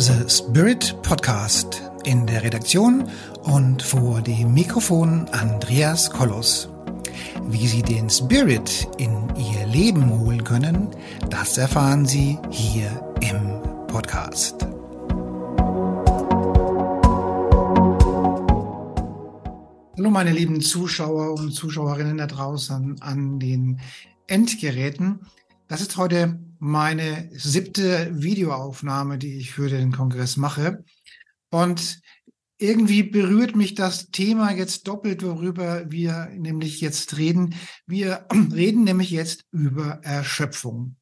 The Spirit Podcast. In der Redaktion und vor dem Mikrofon Andreas Kollos. Wie Sie den Spirit in Ihr Leben holen können, das erfahren Sie hier im Podcast. Hallo meine lieben Zuschauer und Zuschauerinnen da draußen an den Endgeräten. Das ist heute meine siebte Videoaufnahme, die ich für den Kongress mache. Und irgendwie berührt mich das Thema jetzt doppelt, worüber wir nämlich jetzt reden. Wir reden nämlich jetzt über Erschöpfung.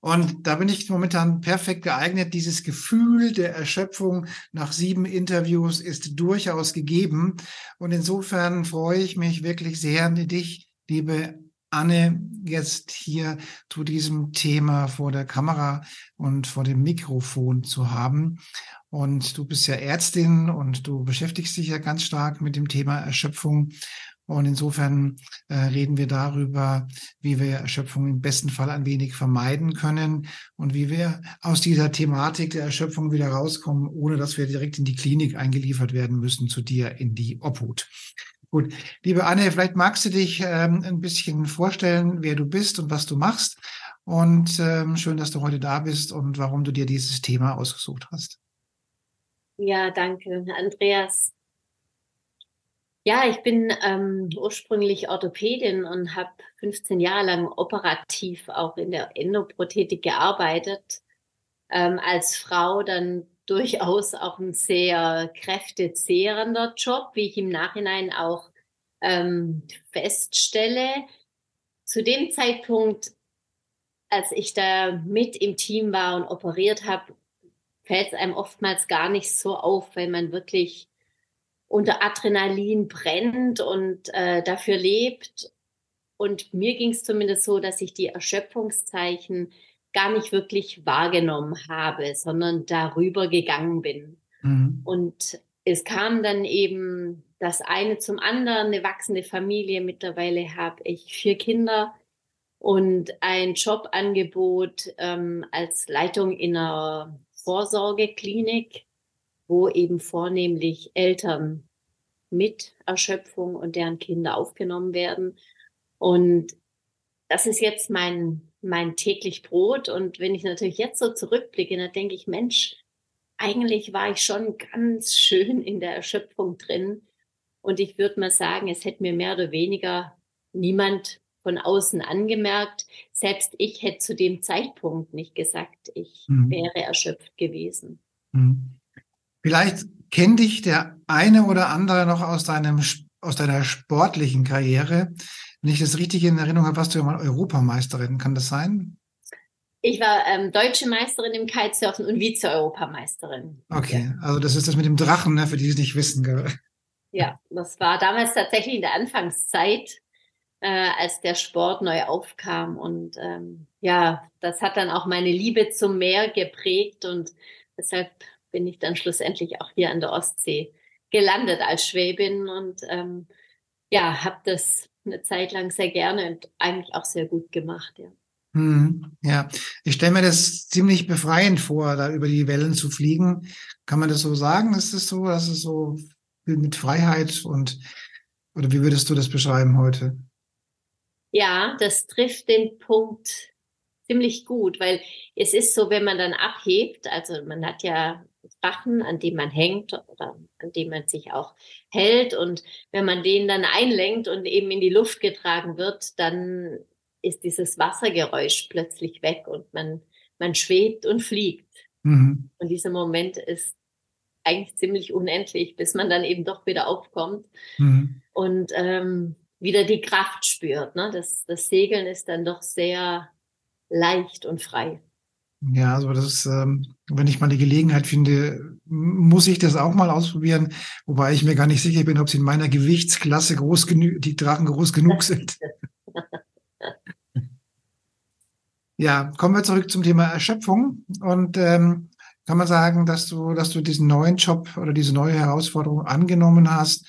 Und da bin ich momentan perfekt geeignet. Dieses Gefühl der Erschöpfung nach sieben Interviews ist durchaus gegeben. Und insofern freue ich mich wirklich sehr, dich, liebe Anne jetzt hier zu diesem Thema vor der Kamera und vor dem Mikrofon zu haben. Und du bist ja Ärztin und du beschäftigst dich ja ganz stark mit dem Thema Erschöpfung. Und insofern äh, reden wir darüber, wie wir Erschöpfung im besten Fall ein wenig vermeiden können und wie wir aus dieser Thematik der Erschöpfung wieder rauskommen, ohne dass wir direkt in die Klinik eingeliefert werden müssen zu dir in die Obhut. Gut, liebe Anne, vielleicht magst du dich ähm, ein bisschen vorstellen, wer du bist und was du machst. Und ähm, schön, dass du heute da bist und warum du dir dieses Thema ausgesucht hast. Ja, danke, Andreas. Ja, ich bin ähm, ursprünglich Orthopädin und habe 15 Jahre lang operativ auch in der Endoprothetik gearbeitet. Ähm, als Frau dann durchaus auch ein sehr kräftezehrender Job, wie ich im Nachhinein auch ähm, feststelle. Zu dem Zeitpunkt, als ich da mit im Team war und operiert habe, fällt es einem oftmals gar nicht so auf, weil man wirklich unter Adrenalin brennt und äh, dafür lebt. Und mir ging es zumindest so, dass ich die Erschöpfungszeichen gar nicht wirklich wahrgenommen habe, sondern darüber gegangen bin. Mhm. Und es kam dann eben das eine zum anderen, eine wachsende Familie. Mittlerweile habe ich vier Kinder und ein Jobangebot ähm, als Leitung in einer Vorsorgeklinik, wo eben vornehmlich Eltern mit Erschöpfung und deren Kinder aufgenommen werden. Und das ist jetzt mein mein täglich Brot. Und wenn ich natürlich jetzt so zurückblicke, dann denke ich, Mensch, eigentlich war ich schon ganz schön in der Erschöpfung drin. Und ich würde mal sagen, es hätte mir mehr oder weniger niemand von außen angemerkt. Selbst ich hätte zu dem Zeitpunkt nicht gesagt, ich mhm. wäre erschöpft gewesen. Mhm. Vielleicht kennt dich der eine oder andere noch aus deinem aus deiner sportlichen Karriere. Wenn ich das richtig in Erinnerung habe, warst du ja mal Europameisterin. Kann das sein? Ich war ähm, deutsche Meisterin im Kitesurfen und Vize-Europameisterin. Okay, also das ist das mit dem Drachen, ne, für die es nicht wissen. Gell? Ja, das war damals tatsächlich in der Anfangszeit, äh, als der Sport neu aufkam. Und ähm, ja, das hat dann auch meine Liebe zum Meer geprägt und deshalb bin ich dann schlussendlich auch hier an der Ostsee gelandet als Schwäbin und ähm, ja, habe das eine Zeit lang sehr gerne und eigentlich auch sehr gut gemacht, ja. Hm, ja, ich stelle mir das ziemlich befreiend vor, da über die Wellen zu fliegen. Kann man das so sagen? Ist es so, dass es so mit Freiheit und oder wie würdest du das beschreiben heute? Ja, das trifft den Punkt ziemlich gut, weil es ist so, wenn man dann abhebt, also man hat ja Drachen, an dem man hängt oder an dem man sich auch hält. Und wenn man den dann einlenkt und eben in die Luft getragen wird, dann ist dieses Wassergeräusch plötzlich weg und man, man schwebt und fliegt. Mhm. Und dieser Moment ist eigentlich ziemlich unendlich, bis man dann eben doch wieder aufkommt mhm. und ähm, wieder die Kraft spürt. Ne? Das, das Segeln ist dann doch sehr leicht und frei. Ja, also das ist, ähm, wenn ich mal die Gelegenheit finde, muss ich das auch mal ausprobieren, wobei ich mir gar nicht sicher bin, ob sie in meiner Gewichtsklasse groß genug, die Drachen groß genug sind. ja, kommen wir zurück zum Thema Erschöpfung und ähm, kann man sagen, dass du, dass du diesen neuen Job oder diese neue Herausforderung angenommen hast,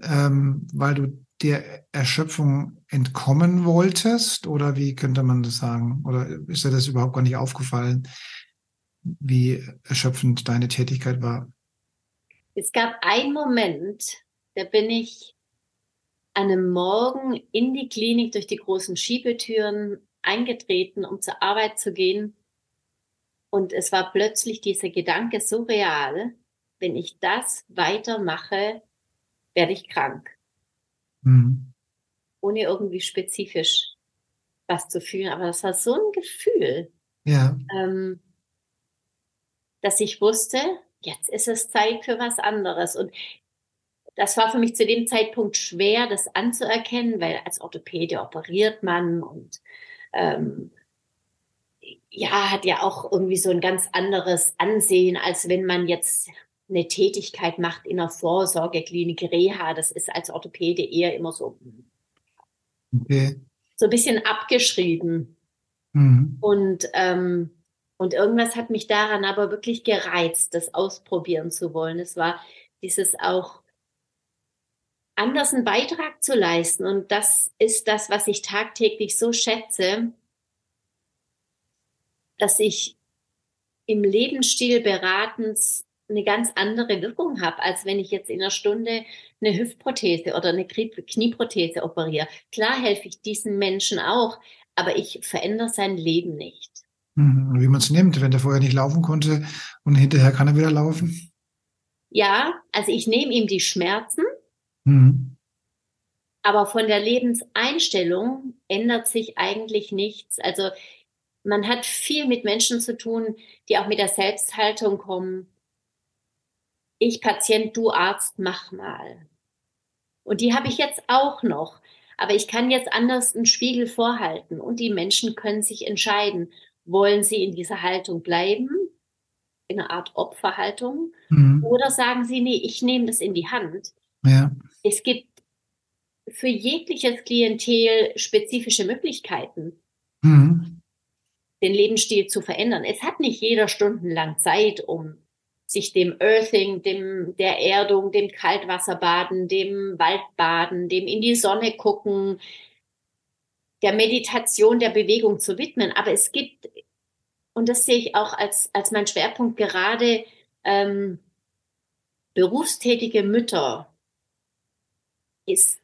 ähm, weil du der Erschöpfung entkommen wolltest? Oder wie könnte man das sagen? Oder ist dir das überhaupt gar nicht aufgefallen? wie erschöpfend deine Tätigkeit war? Es gab einen Moment, da bin ich an einem Morgen in die Klinik durch die großen Schiebetüren eingetreten, um zur Arbeit zu gehen. Und es war plötzlich dieser Gedanke so real, wenn ich das weitermache, werde ich krank. Mhm. Ohne irgendwie spezifisch was zu fühlen. Aber das war so ein Gefühl, ja. ähm, dass ich wusste, jetzt ist es Zeit für was anderes. Und das war für mich zu dem Zeitpunkt schwer, das anzuerkennen, weil als Orthopäde operiert man und ähm, ja, hat ja auch irgendwie so ein ganz anderes Ansehen, als wenn man jetzt eine Tätigkeit macht in einer Vorsorgeklinik, Reha. Das ist als Orthopäde eher immer so, okay. so ein bisschen abgeschrieben. Mhm. Und, ähm, und irgendwas hat mich daran aber wirklich gereizt, das ausprobieren zu wollen. Es war dieses auch anders einen Beitrag zu leisten. Und das ist das, was ich tagtäglich so schätze, dass ich im Lebensstil beratens eine ganz andere Wirkung habe, als wenn ich jetzt in einer Stunde eine Hüftprothese oder eine Knieprothese operiere. Klar helfe ich diesen Menschen auch, aber ich verändere sein Leben nicht. Mhm. Wie man es nimmt, wenn der vorher nicht laufen konnte und hinterher kann er wieder laufen. Ja, also ich nehme ihm die Schmerzen, mhm. aber von der Lebenseinstellung ändert sich eigentlich nichts. Also man hat viel mit Menschen zu tun, die auch mit der Selbsthaltung kommen. Ich Patient, du Arzt, mach mal. Und die habe ich jetzt auch noch. Aber ich kann jetzt anders einen Spiegel vorhalten und die Menschen können sich entscheiden, wollen sie in dieser Haltung bleiben, in einer Art Opferhaltung, mhm. oder sagen sie, nee, ich nehme das in die Hand. Ja. Es gibt für jegliches Klientel spezifische Möglichkeiten. Mhm den Lebensstil zu verändern. Es hat nicht jeder stundenlang Zeit, um sich dem Earthing, dem der Erdung, dem Kaltwasserbaden, dem Waldbaden, dem in die Sonne gucken, der Meditation, der Bewegung zu widmen. Aber es gibt, und das sehe ich auch als, als mein Schwerpunkt gerade, ähm, berufstätige Mütter. Es,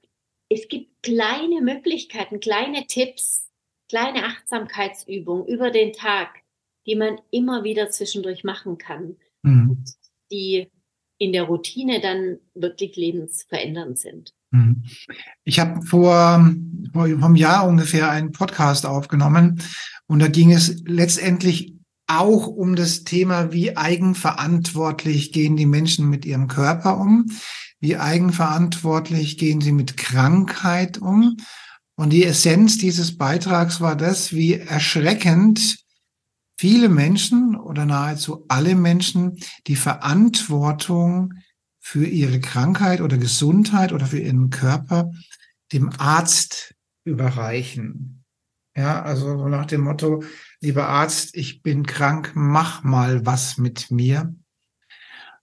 es gibt kleine Möglichkeiten, kleine Tipps, kleine Achtsamkeitsübung über den Tag, die man immer wieder zwischendurch machen kann, mhm. die in der Routine dann wirklich lebensverändernd sind. Mhm. Ich habe vor, vor einem Jahr ungefähr einen Podcast aufgenommen und da ging es letztendlich auch um das Thema, wie eigenverantwortlich gehen die Menschen mit ihrem Körper um, wie eigenverantwortlich gehen sie mit Krankheit um und die Essenz dieses Beitrags war das, wie erschreckend viele Menschen oder nahezu alle Menschen die Verantwortung für ihre Krankheit oder Gesundheit oder für ihren Körper dem Arzt überreichen. Ja, also nach dem Motto, lieber Arzt, ich bin krank, mach mal was mit mir.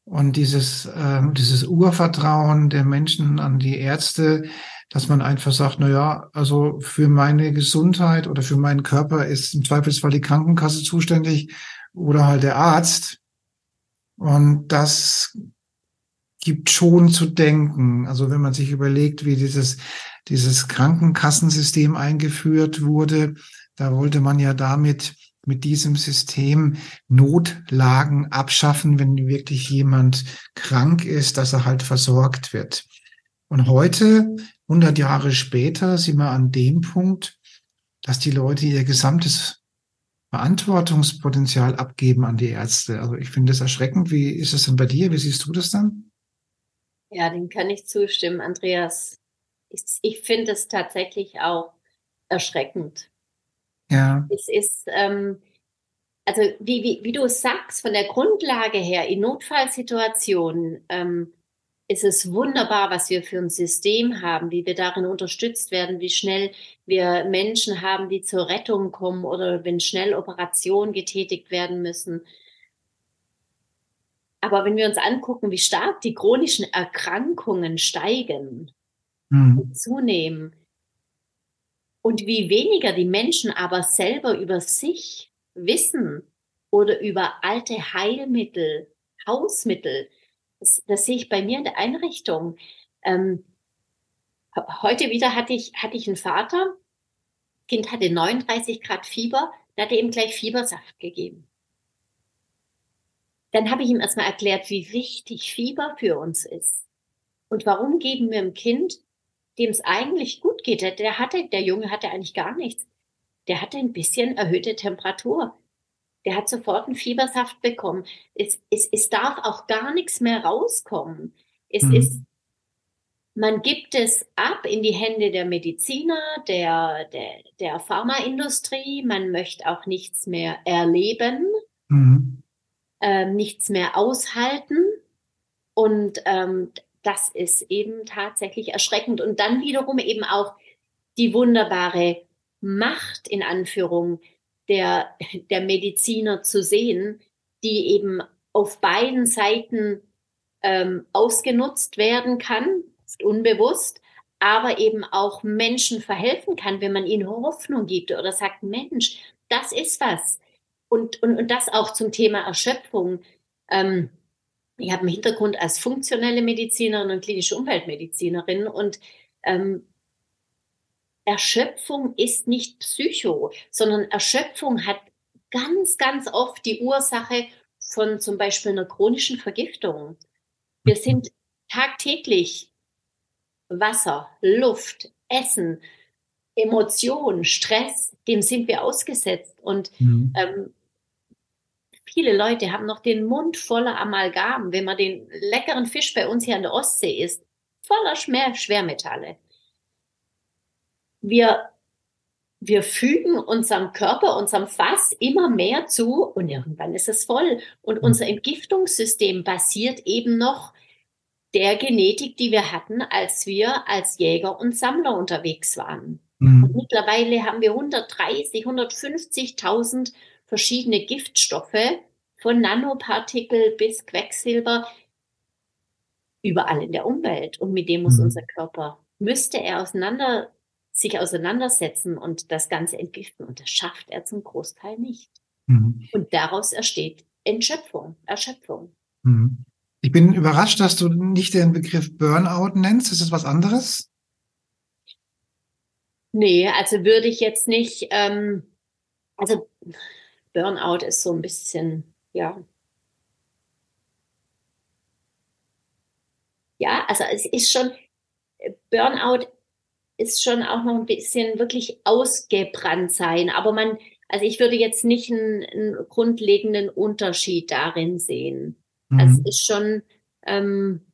Und dieses, äh, dieses Urvertrauen der Menschen an die Ärzte, dass man einfach sagt, na ja, also für meine Gesundheit oder für meinen Körper ist im Zweifelsfall die Krankenkasse zuständig oder halt der Arzt. Und das gibt schon zu denken. Also wenn man sich überlegt, wie dieses, dieses Krankenkassensystem eingeführt wurde, da wollte man ja damit mit diesem System Notlagen abschaffen, wenn wirklich jemand krank ist, dass er halt versorgt wird. Und heute 100 Jahre später sind wir an dem Punkt, dass die Leute ihr gesamtes Verantwortungspotenzial abgeben an die Ärzte. Also ich finde das erschreckend. Wie ist es denn bei dir? Wie siehst du das dann? Ja, dem kann ich zustimmen, Andreas. Ich, ich finde es tatsächlich auch erschreckend. Ja. Es ist, ähm, also wie, wie, wie du sagst, von der Grundlage her, in Notfallsituationen ähm, ist es wunderbar, was wir für ein System haben, wie wir darin unterstützt werden, wie schnell wir Menschen haben, die zur Rettung kommen oder wenn schnell Operationen getätigt werden müssen. Aber wenn wir uns angucken, wie stark die chronischen Erkrankungen steigen, mhm. zunehmen und wie weniger die Menschen aber selber über sich wissen, oder über alte Heilmittel, Hausmittel. Das, das sehe ich bei mir in der Einrichtung. Ähm, heute wieder hatte ich, hatte ich einen Vater, Kind hatte 39 Grad Fieber, da hat er ihm gleich Fiebersaft gegeben. Dann habe ich ihm erstmal erklärt, wie wichtig Fieber für uns ist. Und warum geben wir dem Kind, dem es eigentlich gut geht, der, hatte, der Junge hatte eigentlich gar nichts, der hatte ein bisschen erhöhte Temperatur. Der hat sofort einen Fiebersaft bekommen. Es, es, es darf auch gar nichts mehr rauskommen. Es mhm. ist, man gibt es ab in die Hände der Mediziner, der, der, der Pharmaindustrie. Man möchte auch nichts mehr erleben, mhm. äh, nichts mehr aushalten. Und ähm, das ist eben tatsächlich erschreckend. Und dann wiederum eben auch die wunderbare Macht in Anführung der, der Mediziner zu sehen, die eben auf beiden Seiten ähm, ausgenutzt werden kann, ist unbewusst, aber eben auch Menschen verhelfen kann, wenn man ihnen Hoffnung gibt oder sagt, Mensch, das ist was. Und, und, und das auch zum Thema Erschöpfung. Ähm, ich habe einen Hintergrund als funktionelle Medizinerin und klinische Umweltmedizinerin und ähm, Erschöpfung ist nicht Psycho, sondern Erschöpfung hat ganz, ganz oft die Ursache von zum Beispiel einer chronischen Vergiftung. Wir mhm. sind tagtäglich Wasser, Luft, Essen, Emotionen, Stress, dem sind wir ausgesetzt. Und mhm. ähm, viele Leute haben noch den Mund voller Amalgam, wenn man den leckeren Fisch bei uns hier an der Ostsee isst, voller Schwermetalle wir, wir fügen unserem Körper, unserem Fass immer mehr zu und irgendwann ist es voll. Und hm. unser Entgiftungssystem basiert eben noch der Genetik, die wir hatten, als wir als Jäger und Sammler unterwegs waren. Mhm. Und mittlerweile haben wir 130, 150.000 verschiedene Giftstoffe, von Nanopartikel bis Quecksilber, überall in der Umwelt. Und mit dem muss mhm. unser Körper, müsste er auseinander sich auseinandersetzen und das Ganze entgiften. Und das schafft er zum Großteil nicht. Mhm. Und daraus entsteht Entschöpfung, Erschöpfung. Mhm. Ich bin überrascht, dass du nicht den Begriff Burnout nennst. Ist das was anderes? Nee, also würde ich jetzt nicht, ähm, also Burnout ist so ein bisschen, ja. Ja, also es ist schon, Burnout ist schon auch noch ein bisschen wirklich ausgebrannt sein. Aber man, also ich würde jetzt nicht einen, einen grundlegenden Unterschied darin sehen. Mhm. Also es ist schon, ähm,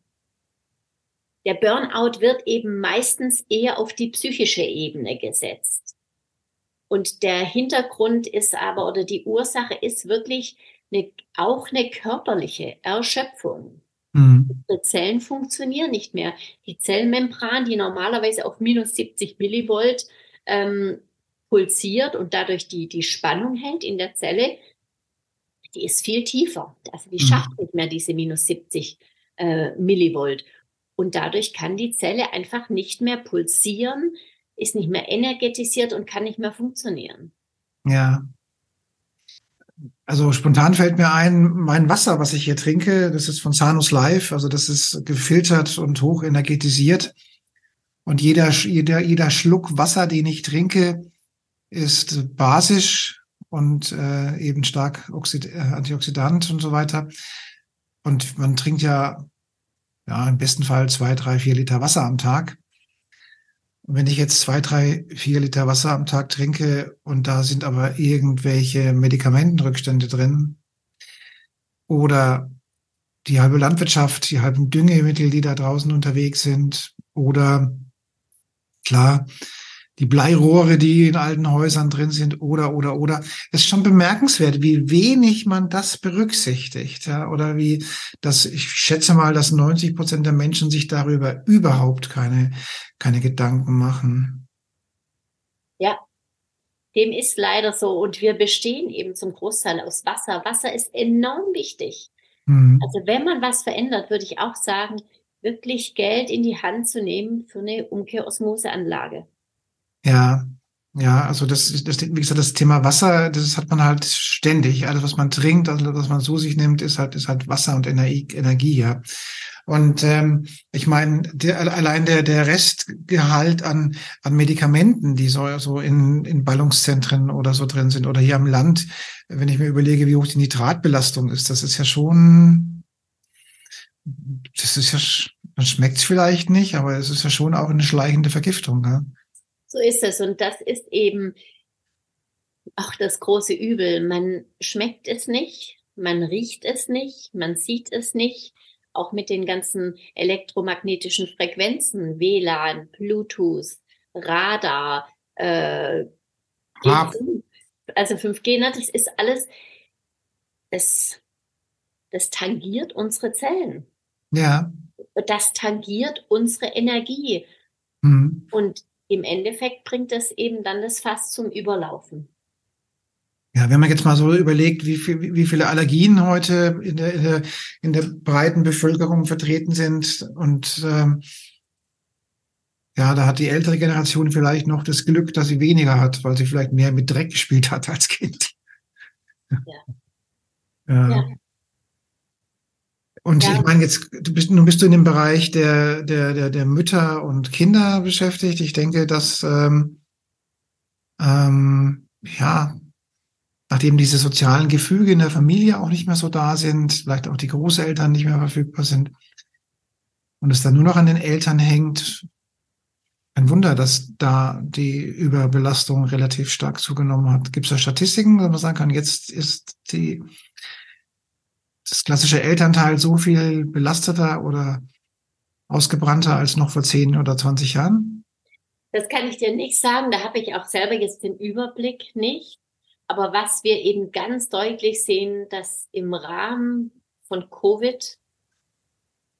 der Burnout wird eben meistens eher auf die psychische Ebene gesetzt. Und der Hintergrund ist aber, oder die Ursache ist wirklich eine, auch eine körperliche Erschöpfung. Mhm. Die Zellen funktionieren nicht mehr. Die Zellmembran, die normalerweise auf minus 70 Millivolt ähm, pulsiert und dadurch die, die Spannung hält in der Zelle, die ist viel tiefer. Also die mhm. schafft nicht mehr diese minus 70 äh, Millivolt. Und dadurch kann die Zelle einfach nicht mehr pulsieren, ist nicht mehr energetisiert und kann nicht mehr funktionieren. Ja, also spontan fällt mir ein, mein Wasser, was ich hier trinke, das ist von Sanus Life, also das ist gefiltert und hoch energetisiert. Und jeder, jeder, jeder Schluck Wasser, den ich trinke, ist basisch und äh, eben stark Oxid äh, Antioxidant und so weiter. Und man trinkt ja, ja im besten Fall zwei, drei, vier Liter Wasser am Tag. Wenn ich jetzt zwei, drei, vier Liter Wasser am Tag trinke und da sind aber irgendwelche Medikamentenrückstände drin oder die halbe Landwirtschaft, die halben Düngemittel, die da draußen unterwegs sind oder klar, die Bleirohre, die in alten Häusern drin sind, oder, oder, oder. Es ist schon bemerkenswert, wie wenig man das berücksichtigt, ja, oder wie, das, ich schätze mal, dass 90 Prozent der Menschen sich darüber überhaupt keine, keine Gedanken machen. Ja, dem ist leider so. Und wir bestehen eben zum Großteil aus Wasser. Wasser ist enorm wichtig. Mhm. Also wenn man was verändert, würde ich auch sagen, wirklich Geld in die Hand zu nehmen für eine Umkehrosmoseanlage. Ja, Ja, also das, das, wie gesagt, das Thema Wasser, das hat man halt ständig. Alles, was man trinkt, also was man zu sich nimmt, ist halt, ist halt Wasser und Energie, Energie ja. Und ähm, ich meine, der, allein der, der Restgehalt an, an Medikamenten, die so, so in, in Ballungszentren oder so drin sind oder hier am Land, wenn ich mir überlege, wie hoch die Nitratbelastung ist, das ist ja schon, das ist ja, man schmeckt es vielleicht nicht, aber es ist ja schon auch eine schleichende Vergiftung. Ja? So ist es. Und das ist eben auch das große Übel. Man schmeckt es nicht, man riecht es nicht, man sieht es nicht. Auch mit den ganzen elektromagnetischen Frequenzen, WLAN, Bluetooth, Radar, äh, also 5G, ne, das ist alles, das, das tangiert unsere Zellen. Ja. Das tangiert unsere Energie. Mhm. Und im Endeffekt bringt das eben dann das Fass zum Überlaufen. Ja, wenn man jetzt mal so überlegt, wie, viel, wie viele Allergien heute in der, in der, in der breiten Bevölkerung vertreten sind und ähm, ja, da hat die ältere Generation vielleicht noch das Glück, dass sie weniger hat, weil sie vielleicht mehr mit Dreck gespielt hat als Kind. Ja. ja. ja. Und ja. ich meine, jetzt du bist, nun bist du in dem Bereich der, der, der, der Mütter und Kinder beschäftigt. Ich denke, dass ähm, ähm, ja, nachdem diese sozialen Gefüge in der Familie auch nicht mehr so da sind, vielleicht auch die Großeltern nicht mehr verfügbar sind und es dann nur noch an den Eltern hängt, ein Wunder, dass da die Überbelastung relativ stark zugenommen hat. Gibt es da Statistiken, wo man sagen kann, jetzt ist die das klassische Elternteil so viel belasteter oder ausgebrannter als noch vor 10 oder 20 Jahren? Das kann ich dir nicht sagen. Da habe ich auch selber jetzt den Überblick nicht. Aber was wir eben ganz deutlich sehen, dass im Rahmen von Covid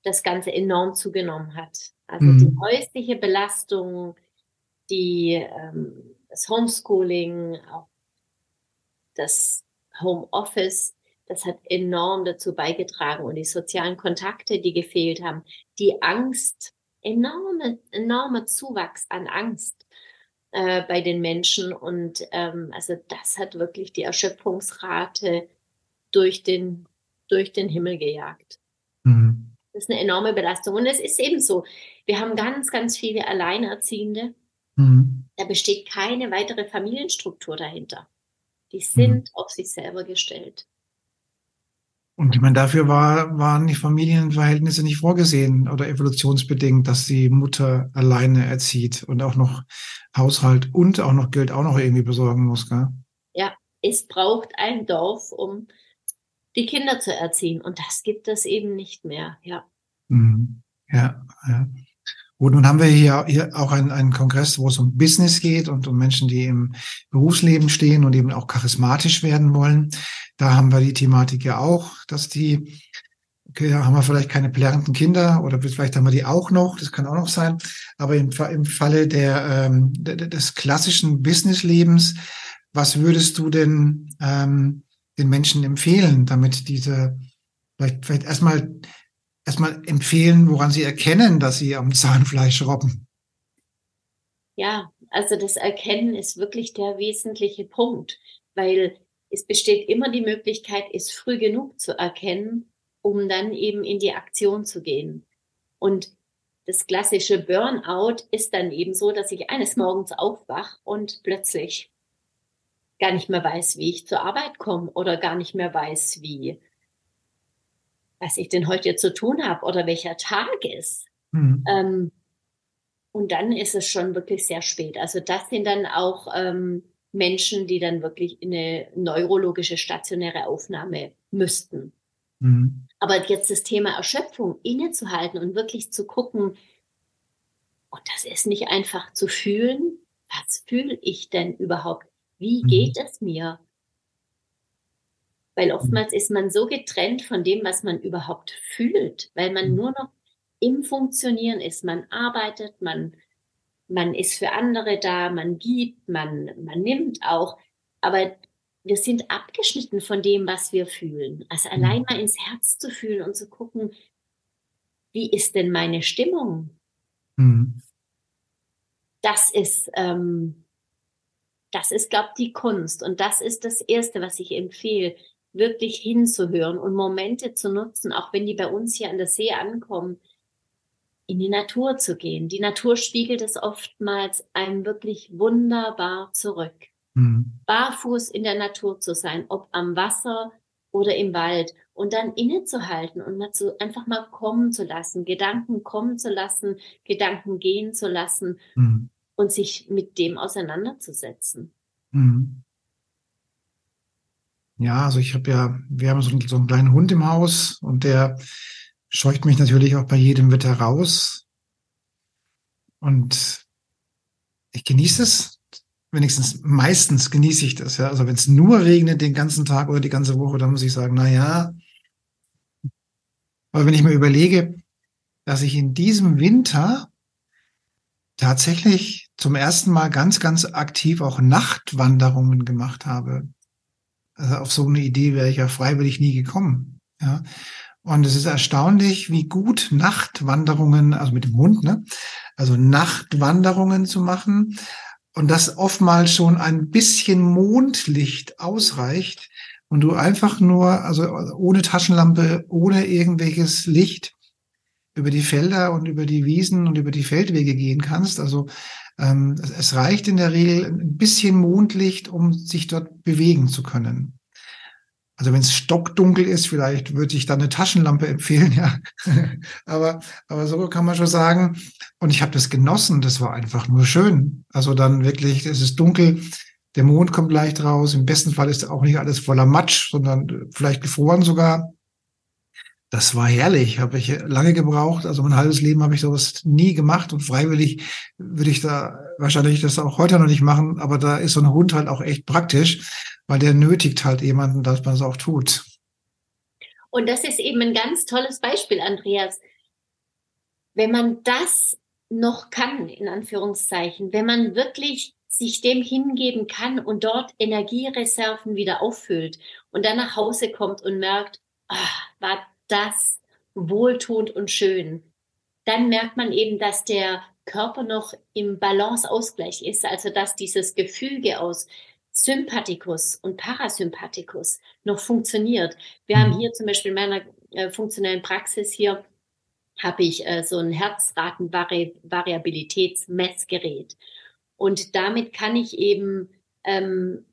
das Ganze enorm zugenommen hat. Also mhm. die häusliche Belastung, die, ähm, das Homeschooling, auch das Homeoffice, das hat enorm dazu beigetragen und die sozialen Kontakte, die gefehlt haben, die Angst, enorme, enormer Zuwachs an Angst äh, bei den Menschen und ähm, also das hat wirklich die Erschöpfungsrate durch den, durch den Himmel gejagt. Mhm. Das ist eine enorme Belastung und es ist eben so, wir haben ganz, ganz viele Alleinerziehende. Mhm. Da besteht keine weitere Familienstruktur dahinter. Die sind mhm. auf sich selber gestellt. Und ich meine, dafür war, waren die Familienverhältnisse nicht vorgesehen oder evolutionsbedingt, dass die Mutter alleine erzieht und auch noch Haushalt und auch noch Geld auch noch irgendwie besorgen muss. Gell? Ja, es braucht ein Dorf, um die Kinder zu erziehen. Und das gibt es eben nicht mehr. Ja. Mhm. Ja, ja. Gut, nun haben wir hier, hier auch einen, einen Kongress, wo es um Business geht und um Menschen, die im Berufsleben stehen und eben auch charismatisch werden wollen. Da haben wir die Thematik ja auch, dass die, okay, haben wir vielleicht keine plärrenden Kinder oder vielleicht haben wir die auch noch, das kann auch noch sein. Aber im, im Falle der, ähm, des klassischen Businesslebens, was würdest du denn ähm, den Menschen empfehlen, damit diese vielleicht, vielleicht erstmal erstmal empfehlen, woran Sie erkennen, dass Sie am Zahnfleisch robben? Ja, also das Erkennen ist wirklich der wesentliche Punkt, weil es besteht immer die Möglichkeit, es früh genug zu erkennen, um dann eben in die Aktion zu gehen. Und das klassische Burnout ist dann eben so, dass ich eines Morgens aufwach und plötzlich gar nicht mehr weiß, wie ich zur Arbeit komme oder gar nicht mehr weiß, wie was ich denn heute zu tun habe oder welcher Tag ist. Mhm. Ähm, und dann ist es schon wirklich sehr spät. Also das sind dann auch ähm, Menschen, die dann wirklich in eine neurologische stationäre Aufnahme müssten. Mhm. Aber jetzt das Thema Erschöpfung innezuhalten und wirklich zu gucken, und das ist nicht einfach zu fühlen, was fühle ich denn überhaupt? Wie mhm. geht es mir? Weil oftmals ist man so getrennt von dem, was man überhaupt fühlt, weil man mhm. nur noch im Funktionieren ist. Man arbeitet, man, man ist für andere da, man gibt, man, man nimmt auch. Aber wir sind abgeschnitten von dem, was wir fühlen. Also mhm. allein mal ins Herz zu fühlen und zu gucken, wie ist denn meine Stimmung? Mhm. Das ist, ähm, das ist, glaube ich, die Kunst. Und das ist das Erste, was ich empfehle, wirklich hinzuhören und Momente zu nutzen, auch wenn die bei uns hier an der See ankommen, in die Natur zu gehen. Die Natur spiegelt es oftmals einem wirklich wunderbar zurück. Mhm. Barfuß in der Natur zu sein, ob am Wasser oder im Wald und dann innezuhalten und mal zu, einfach mal kommen zu lassen, Gedanken kommen zu lassen, Gedanken gehen zu lassen mhm. und sich mit dem auseinanderzusetzen. Mhm. Ja, also ich habe ja, wir haben so einen, so einen kleinen Hund im Haus und der scheucht mich natürlich auch bei jedem Wetter raus. Und ich genieße es. Wenigstens meistens genieße ich das. Ja. Also wenn es nur regnet den ganzen Tag oder die ganze Woche, dann muss ich sagen, na ja. Aber wenn ich mir überlege, dass ich in diesem Winter tatsächlich zum ersten Mal ganz, ganz aktiv auch Nachtwanderungen gemacht habe. Also auf so eine Idee wäre ich ja freiwillig nie gekommen. Ja. Und es ist erstaunlich, wie gut Nachtwanderungen, also mit dem Hund, ne? Also Nachtwanderungen zu machen und das oftmals schon ein bisschen Mondlicht ausreicht und du einfach nur, also ohne Taschenlampe, ohne irgendwelches Licht über die Felder und über die Wiesen und über die Feldwege gehen kannst. Also ähm, es reicht in der Regel ein bisschen Mondlicht, um sich dort bewegen zu können. Also wenn es stockdunkel ist, vielleicht würde ich dann eine Taschenlampe empfehlen, ja. aber, aber so kann man schon sagen. Und ich habe das genossen, das war einfach nur schön. Also dann wirklich, es ist dunkel, der Mond kommt leicht raus. Im besten Fall ist auch nicht alles voller Matsch, sondern vielleicht gefroren sogar. Das war herrlich, habe ich lange gebraucht. Also mein halbes Leben habe ich sowas nie gemacht und freiwillig würde ich da wahrscheinlich das auch heute noch nicht machen. Aber da ist so ein Hund halt auch echt praktisch weil der nötigt halt jemanden, dass man es auch tut. Und das ist eben ein ganz tolles Beispiel, Andreas. Wenn man das noch kann, in Anführungszeichen, wenn man wirklich sich dem hingeben kann und dort Energiereserven wieder auffüllt und dann nach Hause kommt und merkt, ach, war das wohltuend und schön, dann merkt man eben, dass der Körper noch im Balanceausgleich ist, also dass dieses Gefüge aus Sympathikus und Parasympathikus noch funktioniert. Wir mhm. haben hier zum Beispiel in meiner äh, funktionellen Praxis hier habe ich äh, so ein Herzratenvariabilitätsmessgerät. Und damit kann ich eben ähm,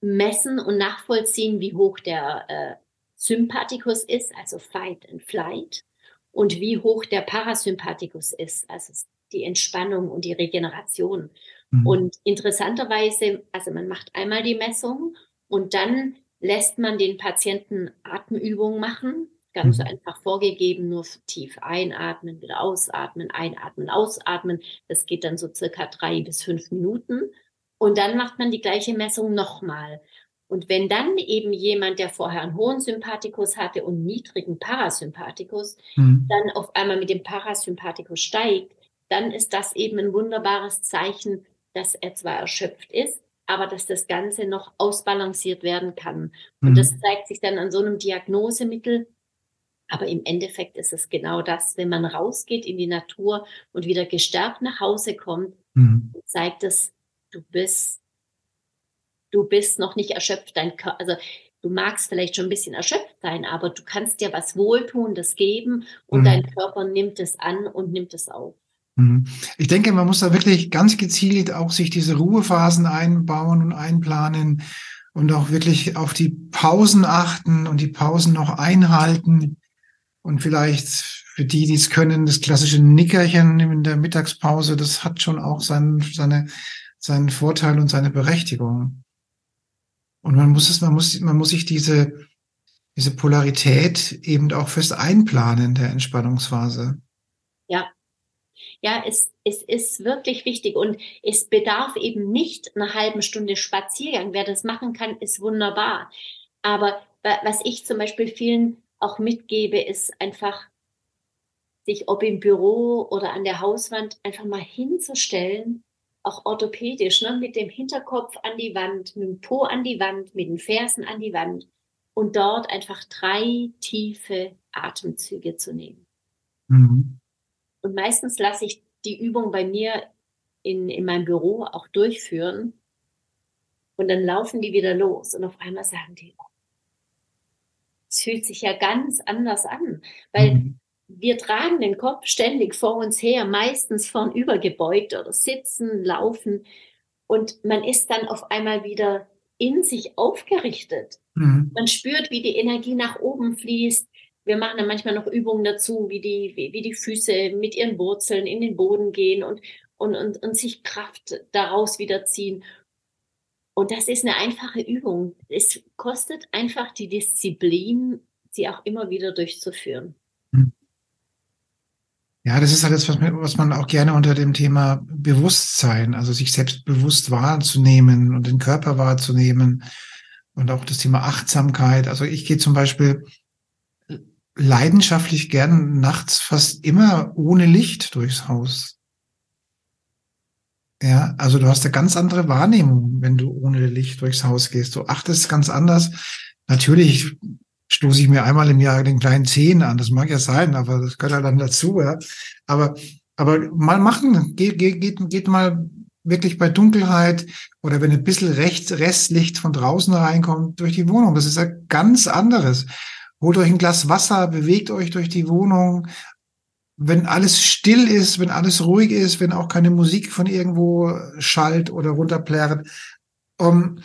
messen und nachvollziehen, wie hoch der äh, Sympathikus ist, also Fight and Flight, und wie hoch der Parasympathikus ist, also die Entspannung und die Regeneration. Mhm. Und interessanterweise, also man macht einmal die Messung und dann lässt man den Patienten Atemübungen machen, ganz mhm. einfach vorgegeben, nur tief einatmen, wieder ausatmen, einatmen, ausatmen. Das geht dann so circa drei bis fünf Minuten. Und dann macht man die gleiche Messung nochmal. Und wenn dann eben jemand, der vorher einen hohen Sympathikus hatte und niedrigen Parasympathikus, mhm. dann auf einmal mit dem Parasympathikus steigt, dann ist das eben ein wunderbares Zeichen dass er zwar erschöpft ist, aber dass das Ganze noch ausbalanciert werden kann. Und mhm. das zeigt sich dann an so einem Diagnosemittel. Aber im Endeffekt ist es genau das, wenn man rausgeht in die Natur und wieder gestärkt nach Hause kommt, mhm. zeigt es, du bist, du bist noch nicht erschöpft. Dein Körper, also du magst vielleicht schon ein bisschen erschöpft sein, aber du kannst dir was Wohltuendes geben und mhm. dein Körper nimmt es an und nimmt es auf. Mhm. Ich denke, man muss da wirklich ganz gezielt auch sich diese Ruhephasen einbauen und einplanen und auch wirklich auf die Pausen achten und die Pausen noch einhalten und vielleicht für die, die es können, das klassische Nickerchen in der Mittagspause, das hat schon auch seinen, seine, seinen Vorteil und seine Berechtigung. Und man muss es, man muss, man muss sich diese, diese Polarität eben auch fest einplanen der Entspannungsphase. Ja, ja, es, es ist wirklich wichtig und es bedarf eben nicht einer halben Stunde Spaziergang. Wer das machen kann, ist wunderbar. Aber was ich zum Beispiel vielen auch mitgebe, ist einfach, sich ob im Büro oder an der Hauswand einfach mal hinzustellen, auch orthopädisch, ne, mit dem Hinterkopf an die Wand, mit dem Po an die Wand, mit den Fersen an die Wand und dort einfach drei tiefe Atemzüge zu nehmen. Mhm. Und meistens lasse ich die Übung bei mir in, in meinem Büro auch durchführen. Und dann laufen die wieder los und auf einmal sagen die, oh, es fühlt sich ja ganz anders an, weil mhm. Wir tragen den Kopf ständig vor uns her, meistens vornüber gebeugt oder sitzen, laufen und man ist dann auf einmal wieder in sich aufgerichtet. Mhm. Man spürt, wie die Energie nach oben fließt. Wir machen dann manchmal noch Übungen dazu, wie die, wie, wie die Füße mit ihren Wurzeln in den Boden gehen und, und, und, und sich Kraft daraus wiederziehen. Und das ist eine einfache Übung. Es kostet einfach die Disziplin, sie auch immer wieder durchzuführen. Ja, das ist alles, was, was man auch gerne unter dem Thema Bewusstsein, also sich selbst bewusst wahrzunehmen und den Körper wahrzunehmen und auch das Thema Achtsamkeit. Also ich gehe zum Beispiel leidenschaftlich gern nachts fast immer ohne Licht durchs Haus. Ja, also du hast eine ganz andere Wahrnehmung, wenn du ohne Licht durchs Haus gehst. Du achtest ganz anders. Natürlich stoße ich mir einmal im Jahr den kleinen Zehen an. Das mag ja sein, aber das gehört halt dann dazu. Ja. Aber, aber mal machen, geht, geht, geht mal wirklich bei Dunkelheit oder wenn ein bisschen rechts, Restlicht von draußen reinkommt durch die Wohnung. Das ist ja ganz anderes. Holt euch ein Glas Wasser, bewegt euch durch die Wohnung, wenn alles still ist, wenn alles ruhig ist, wenn auch keine Musik von irgendwo schallt oder runterplärrt, um,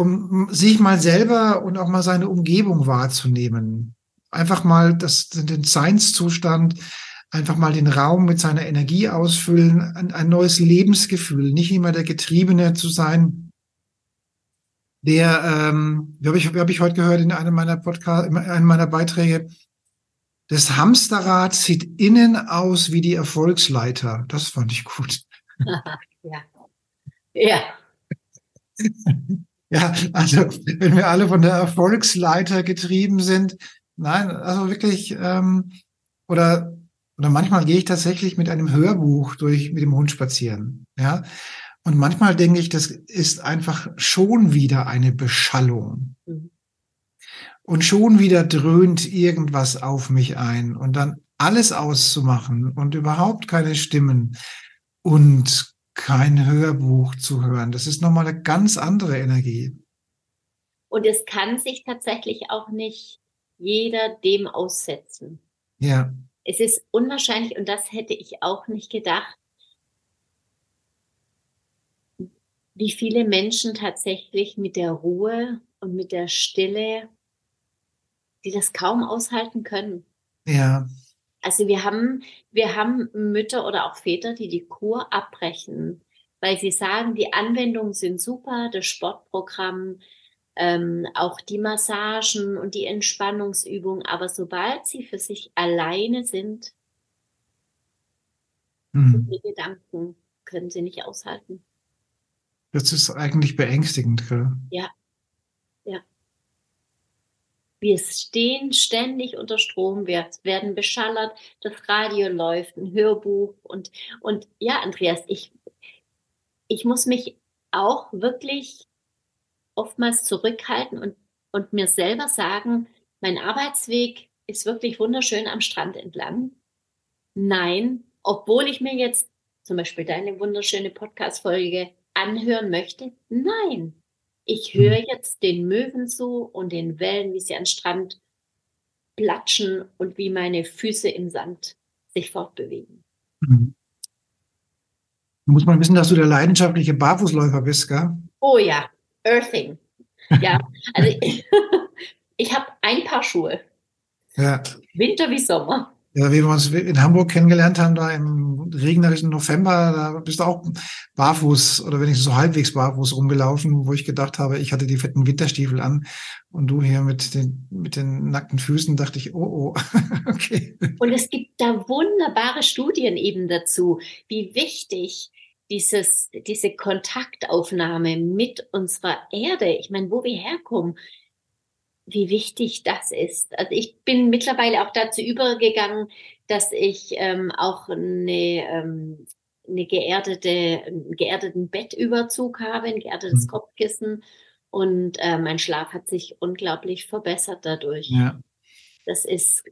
um sich mal selber und auch mal seine Umgebung wahrzunehmen. Einfach mal das, den Seinszustand, einfach mal den Raum mit seiner Energie ausfüllen, ein, ein neues Lebensgefühl, nicht immer der Getriebene zu sein, der, ähm, wie habe ich, wie hab ich heute gehört in einem meiner Podcast, in einem meiner Beiträge, das Hamsterrad sieht innen aus wie die Erfolgsleiter. Das fand ich gut. ja. Ja. ja, also wenn wir alle von der Erfolgsleiter getrieben sind, nein, also wirklich, ähm, oder, oder manchmal gehe ich tatsächlich mit einem Hörbuch durch, mit dem Hund spazieren. Ja. Und manchmal denke ich, das ist einfach schon wieder eine Beschallung. Mhm und schon wieder dröhnt irgendwas auf mich ein und dann alles auszumachen und überhaupt keine Stimmen und kein Hörbuch zu hören. Das ist nochmal eine ganz andere Energie. Und es kann sich tatsächlich auch nicht jeder dem aussetzen. Ja. Es ist unwahrscheinlich und das hätte ich auch nicht gedacht, wie viele Menschen tatsächlich mit der Ruhe und mit der Stille die das kaum aushalten können. Ja. Also wir haben, wir haben Mütter oder auch Väter, die die Kur abbrechen, weil sie sagen, die Anwendungen sind super, das Sportprogramm, ähm, auch die Massagen und die Entspannungsübungen, aber sobald sie für sich alleine sind, mhm. die Gedanken können sie nicht aushalten. Das ist eigentlich beängstigend, gell? Ja, wir stehen ständig unter Strom, wir werden beschallert, das Radio läuft, ein Hörbuch und, und ja, Andreas, ich, ich muss mich auch wirklich oftmals zurückhalten und, und mir selber sagen, mein Arbeitsweg ist wirklich wunderschön am Strand entlang. Nein, obwohl ich mir jetzt zum Beispiel deine wunderschöne Podcast-Folge anhören möchte, nein, ich höre mhm. jetzt den Möwen zu und den Wellen, wie sie an Strand platschen und wie meine Füße im Sand sich fortbewegen. Mhm. muss man wissen, dass du der leidenschaftliche Barfußläufer bist, gell? Oh ja, Earthing. Ja, also ich, ich habe ein Paar Schuhe. Ja. Winter wie Sommer. Ja, wie wir uns in Hamburg kennengelernt haben, da im regnerischen November, da bist du auch barfuß oder wenigstens so halbwegs barfuß rumgelaufen, wo ich gedacht habe, ich hatte die fetten Winterstiefel an und du hier mit den, mit den nackten Füßen, dachte ich, oh, oh, okay. Und es gibt da wunderbare Studien eben dazu, wie wichtig dieses, diese Kontaktaufnahme mit unserer Erde, ich meine, wo wir herkommen, wie wichtig das ist. Also ich bin mittlerweile auch dazu übergegangen, dass ich ähm, auch eine, ähm, eine geerdete, einen geerdeten Bettüberzug habe, ein geerdetes mhm. Kopfkissen und äh, mein Schlaf hat sich unglaublich verbessert dadurch. Ja. Das ist,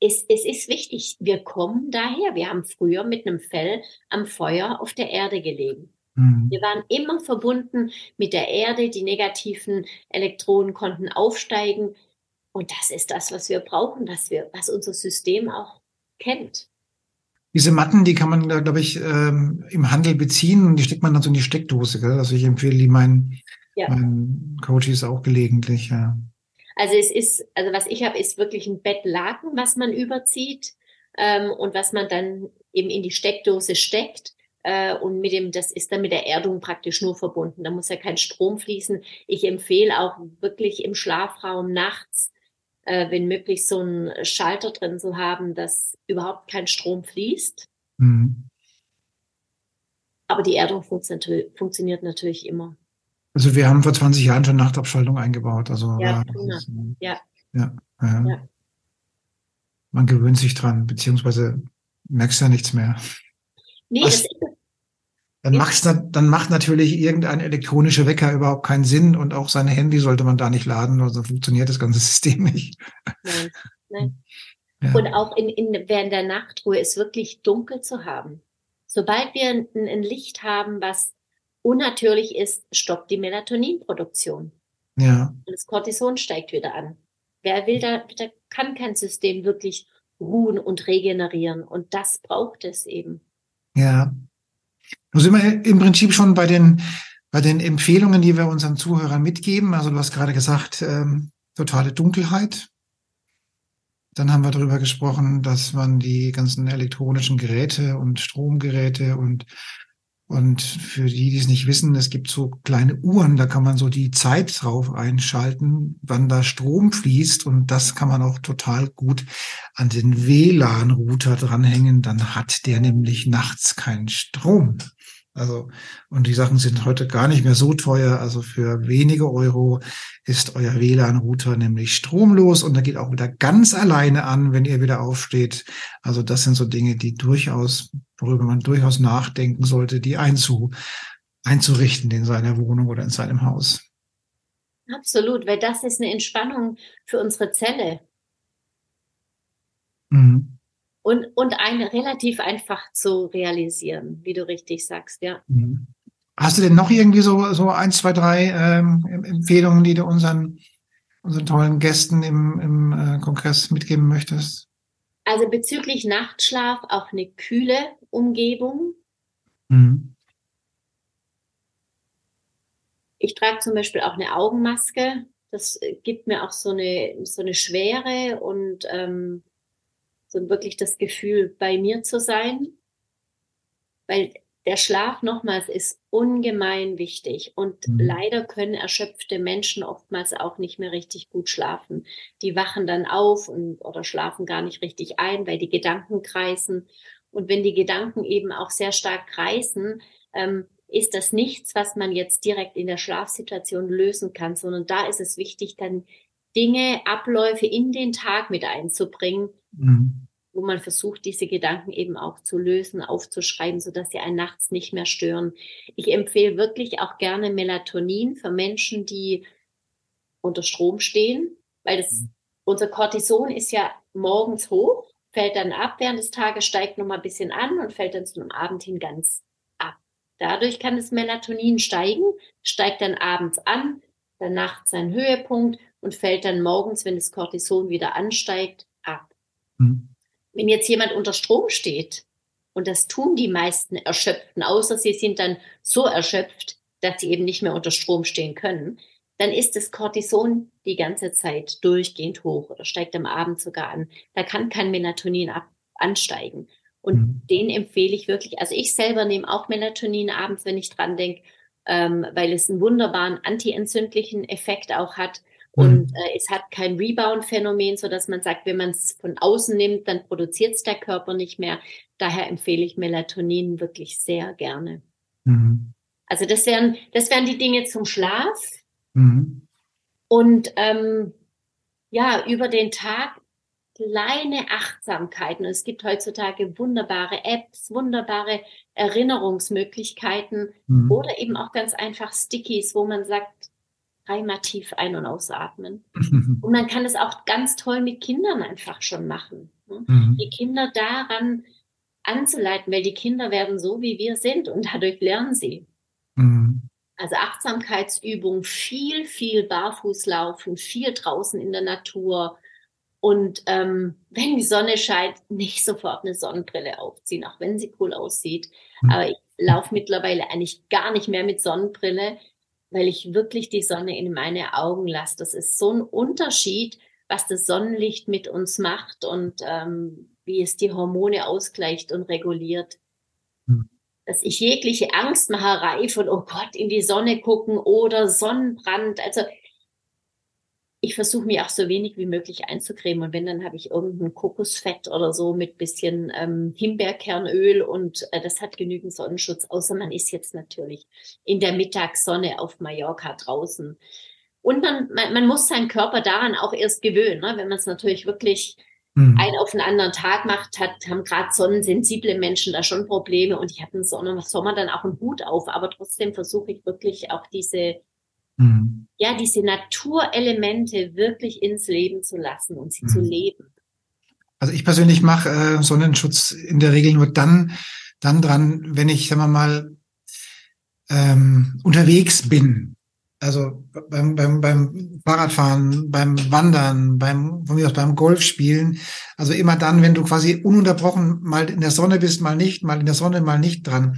ist, es ist wichtig. Wir kommen daher. Wir haben früher mit einem Fell am Feuer auf der Erde gelegen. Mhm. Wir waren immer verbunden mit der Erde, die negativen Elektronen konnten aufsteigen. Und das ist das, was wir brauchen, was, wir, was unser System auch kennt. Diese Matten, die kann man glaube ich, ähm, im Handel beziehen und die steckt man dann so in die Steckdose. Gell? Also ich empfehle die meinen, ja. meinen Coaches auch gelegentlich. Ja. Also es ist, also was ich habe, ist wirklich ein Bettlaken, was man überzieht ähm, und was man dann eben in die Steckdose steckt. Äh, und mit dem, das ist dann mit der Erdung praktisch nur verbunden. Da muss ja kein Strom fließen. Ich empfehle auch wirklich im Schlafraum nachts, äh, wenn möglich, so einen Schalter drin zu haben, dass überhaupt kein Strom fließt. Mhm. Aber die Erdung funktioniert, natürlich immer. Also wir haben vor 20 Jahren schon Nachtabschaltung eingebaut. Also ja, ist, ja. Ja, ja. ja. Man gewöhnt sich dran, beziehungsweise merkst ja nichts mehr. Nee, Was, das ist dann, ja. macht's, dann macht natürlich irgendein elektronischer Wecker überhaupt keinen Sinn und auch sein Handy sollte man da nicht laden, also funktioniert das ganze System nicht. Nein, nein. Ja. Und auch in, in, während der Nachtruhe ist wirklich dunkel zu haben. Sobald wir ein, ein Licht haben, was unnatürlich ist, stoppt die Melatoninproduktion. Ja. Und das Cortison steigt wieder an. Wer will da, da kann kein System wirklich ruhen und regenerieren. Und das braucht es eben. Ja, nun sind wir im Prinzip schon bei den, bei den Empfehlungen, die wir unseren Zuhörern mitgeben. Also du hast gerade gesagt, ähm, totale Dunkelheit. Dann haben wir darüber gesprochen, dass man die ganzen elektronischen Geräte und Stromgeräte und und für die, die es nicht wissen, es gibt so kleine Uhren, da kann man so die Zeit drauf einschalten, wann da Strom fließt. Und das kann man auch total gut an den WLAN-Router dranhängen. Dann hat der nämlich nachts keinen Strom. Also, und die Sachen sind heute gar nicht mehr so teuer. Also für wenige Euro ist euer WLAN-Router nämlich stromlos und da geht auch wieder ganz alleine an, wenn ihr wieder aufsteht. Also das sind so Dinge, die durchaus, worüber man durchaus nachdenken sollte, die einzu, einzurichten in seiner Wohnung oder in seinem Haus. Absolut, weil das ist eine Entspannung für unsere Zelle. Mhm und, und ein relativ einfach zu realisieren, wie du richtig sagst, ja. Mhm. Hast du denn noch irgendwie so, so ein, zwei, drei ähm, Empfehlungen, die du unseren, unseren tollen Gästen im, im äh, Kongress mitgeben möchtest? Also bezüglich Nachtschlaf auch eine kühle Umgebung. Mhm. Ich trage zum Beispiel auch eine Augenmaske. Das gibt mir auch so eine, so eine Schwere und ähm, so wirklich das Gefühl, bei mir zu sein, weil der Schlaf nochmals ist ungemein wichtig und mhm. leider können erschöpfte Menschen oftmals auch nicht mehr richtig gut schlafen. Die wachen dann auf und oder schlafen gar nicht richtig ein, weil die Gedanken kreisen. Und wenn die Gedanken eben auch sehr stark kreisen, ähm, ist das nichts, was man jetzt direkt in der Schlafsituation lösen kann, sondern da ist es wichtig, dann Dinge, Abläufe in den Tag mit einzubringen, mhm. Wo man versucht, diese Gedanken eben auch zu lösen, aufzuschreiben, sodass sie einen nachts nicht mehr stören. Ich empfehle wirklich auch gerne Melatonin für Menschen, die unter Strom stehen, weil das, mhm. unser Cortison ist ja morgens hoch, fällt dann ab während des Tages, steigt noch mal ein bisschen an und fällt dann zu einem Abend hin ganz ab. Dadurch kann das Melatonin steigen, steigt dann abends an, dann nachts sein Höhepunkt und fällt dann morgens, wenn das Cortison wieder ansteigt, ab. Mhm. Wenn jetzt jemand unter Strom steht, und das tun die meisten Erschöpften, außer sie sind dann so erschöpft, dass sie eben nicht mehr unter Strom stehen können, dann ist das Cortison die ganze Zeit durchgehend hoch oder steigt am Abend sogar an. Da kann kein Melatonin ab ansteigen. Und mhm. den empfehle ich wirklich. Also ich selber nehme auch Melatonin abends, wenn ich dran denke, ähm, weil es einen wunderbaren antientzündlichen Effekt auch hat. Und mhm. äh, es hat kein Rebound-Phänomen, so dass man sagt, wenn man es von außen nimmt, dann produziert es der Körper nicht mehr. Daher empfehle ich Melatonin wirklich sehr gerne. Mhm. Also das wären, das wären die Dinge zum Schlaf. Mhm. Und ähm, ja, über den Tag kleine Achtsamkeiten. Und es gibt heutzutage wunderbare Apps, wunderbare Erinnerungsmöglichkeiten mhm. oder eben auch ganz einfach Stickies, wo man sagt, dreimal tief ein- und ausatmen. Und man kann es auch ganz toll mit Kindern einfach schon machen. Ne? Mhm. Die Kinder daran anzuleiten, weil die Kinder werden so, wie wir sind und dadurch lernen sie. Mhm. Also Achtsamkeitsübung, viel, viel barfuß laufen, viel draußen in der Natur. Und ähm, wenn die Sonne scheint, nicht sofort eine Sonnenbrille aufziehen, auch wenn sie cool aussieht. Mhm. Aber ich laufe mittlerweile eigentlich gar nicht mehr mit Sonnenbrille, weil ich wirklich die Sonne in meine Augen lasse. Das ist so ein Unterschied, was das Sonnenlicht mit uns macht und ähm, wie es die Hormone ausgleicht und reguliert. Hm. Dass ich jegliche Angstmacherei von, oh Gott, in die Sonne gucken oder Sonnenbrand, also ich versuche mir auch so wenig wie möglich einzucremen. Und wenn, dann habe ich irgendein Kokosfett oder so mit bisschen ähm, Himbeerkernöl und äh, das hat genügend Sonnenschutz, außer man ist jetzt natürlich in der Mittagssonne auf Mallorca draußen. Und man, man, man muss seinen Körper daran auch erst gewöhnen. Ne? Wenn man es natürlich wirklich mhm. einen auf den anderen Tag macht, hat, haben gerade sonnensensible Menschen da schon Probleme. Und ich habe im Sommer, Sommer dann auch einen Hut auf, aber trotzdem versuche ich wirklich auch diese mhm. ja, diese Naturelemente wirklich ins Leben zu lassen und sie mhm. zu leben. Also ich persönlich mache äh, Sonnenschutz in der Regel nur dann, dann dran, wenn ich, sagen wir mal, ähm, unterwegs bin. Also beim, beim, beim Fahrradfahren, beim Wandern, beim, von mir aus beim Golfspielen. Also immer dann, wenn du quasi ununterbrochen mal in der Sonne bist, mal nicht, mal in der Sonne, mal nicht dran.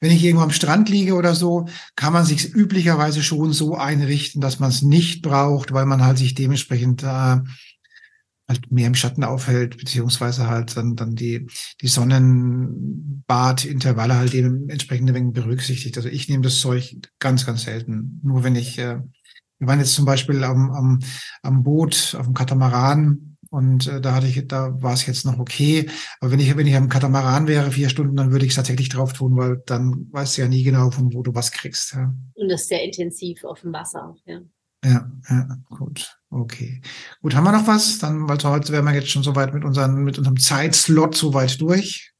Wenn ich irgendwo am Strand liege oder so, kann man sich üblicherweise schon so einrichten, dass man es nicht braucht, weil man halt sich dementsprechend äh, halt mehr im Schatten aufhält, beziehungsweise halt dann, dann die, die Sonnenbadintervalle halt eben entsprechende Mengen berücksichtigt. Also ich nehme das Zeug ganz, ganz selten. Nur wenn ich, äh, wir waren jetzt zum Beispiel am, am, am Boot, auf dem Katamaran, und äh, da hatte ich, da war es jetzt noch okay. Aber wenn ich, wenn ich am Katamaran wäre, vier Stunden, dann würde ich es tatsächlich drauf tun, weil dann weißt du ja nie genau, von wo du was kriegst. Ja. Und das ist sehr intensiv auf dem Wasser auch, ja. Ja, ja, gut. Okay. Gut, haben wir noch was? Dann, weil heute wären wir jetzt schon soweit mit unseren, mit unserem Zeitslot soweit durch.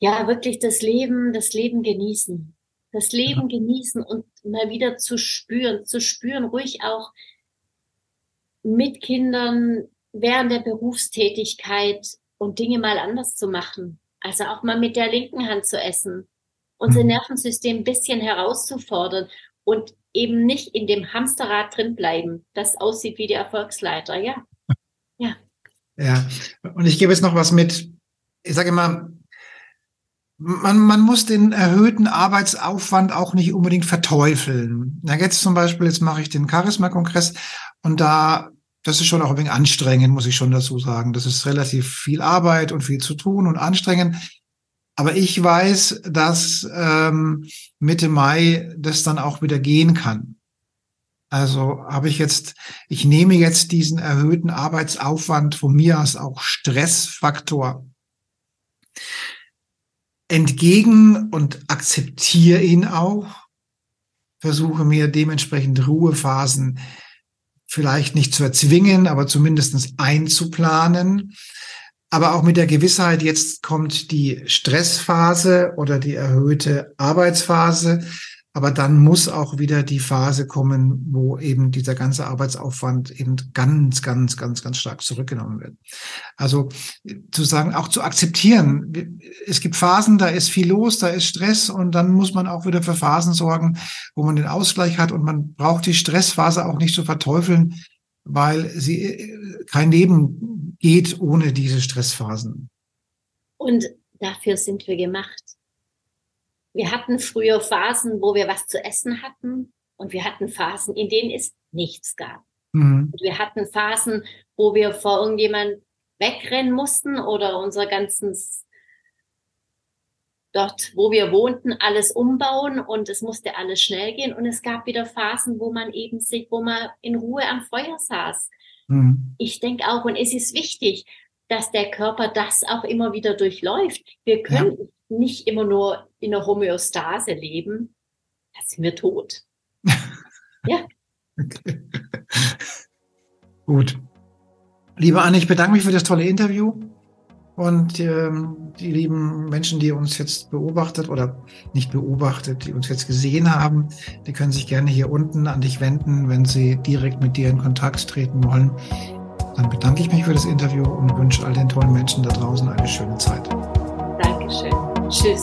Ja, wirklich das Leben, das Leben genießen. Das Leben ja. genießen und mal wieder zu spüren, zu spüren, ruhig auch, mit Kindern während der Berufstätigkeit und Dinge mal anders zu machen. Also auch mal mit der linken Hand zu essen, unser mhm. Nervensystem ein bisschen herauszufordern und eben nicht in dem Hamsterrad drin bleiben, das aussieht wie die Erfolgsleiter. Ja. Ja. Ja. Und ich gebe jetzt noch was mit. Ich sage immer, man, man muss den erhöhten Arbeitsaufwand auch nicht unbedingt verteufeln. Da jetzt zum Beispiel, jetzt mache ich den Charisma-Kongress und da das ist schon auch ein wenig anstrengend, muss ich schon dazu sagen. Das ist relativ viel Arbeit und viel zu tun und anstrengend. Aber ich weiß, dass ähm, Mitte Mai das dann auch wieder gehen kann. Also habe ich jetzt, ich nehme jetzt diesen erhöhten Arbeitsaufwand von mir als auch Stressfaktor entgegen und akzeptiere ihn auch, versuche mir dementsprechend Ruhephasen vielleicht nicht zu erzwingen, aber zumindestens einzuplanen. Aber auch mit der Gewissheit, jetzt kommt die Stressphase oder die erhöhte Arbeitsphase. Aber dann muss auch wieder die Phase kommen, wo eben dieser ganze Arbeitsaufwand eben ganz, ganz, ganz, ganz stark zurückgenommen wird. Also zu sagen, auch zu akzeptieren. Es gibt Phasen, da ist viel los, da ist Stress und dann muss man auch wieder für Phasen sorgen, wo man den Ausgleich hat und man braucht die Stressphase auch nicht zu verteufeln, weil sie kein Leben geht ohne diese Stressphasen. Und dafür sind wir gemacht. Wir hatten früher Phasen, wo wir was zu essen hatten und wir hatten Phasen, in denen es nichts gab. Mhm. Und wir hatten Phasen, wo wir vor irgendjemand wegrennen mussten oder unser ganzes dort, wo wir wohnten, alles umbauen und es musste alles schnell gehen. Und es gab wieder Phasen, wo man eben sich, wo man in Ruhe am Feuer saß. Mhm. Ich denke auch, und es ist wichtig, dass der Körper das auch immer wieder durchläuft. Wir können ja nicht immer nur in der Homöostase leben, da sind wir tot. ja. Okay. Gut. Liebe Anne, ich bedanke mich für das tolle Interview und ähm, die lieben Menschen, die uns jetzt beobachtet oder nicht beobachtet, die uns jetzt gesehen haben, die können sich gerne hier unten an dich wenden, wenn sie direkt mit dir in Kontakt treten wollen. Dann bedanke ich mich für das Interview und wünsche all den tollen Menschen da draußen eine schöne Zeit. Dankeschön. Tschüss.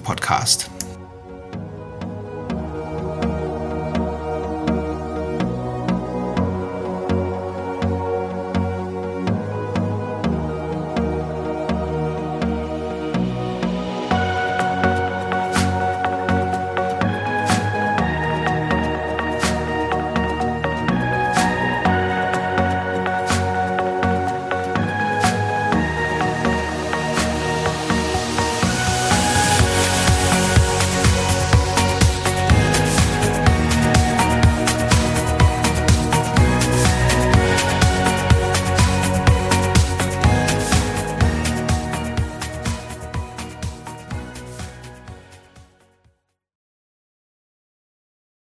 Podcast.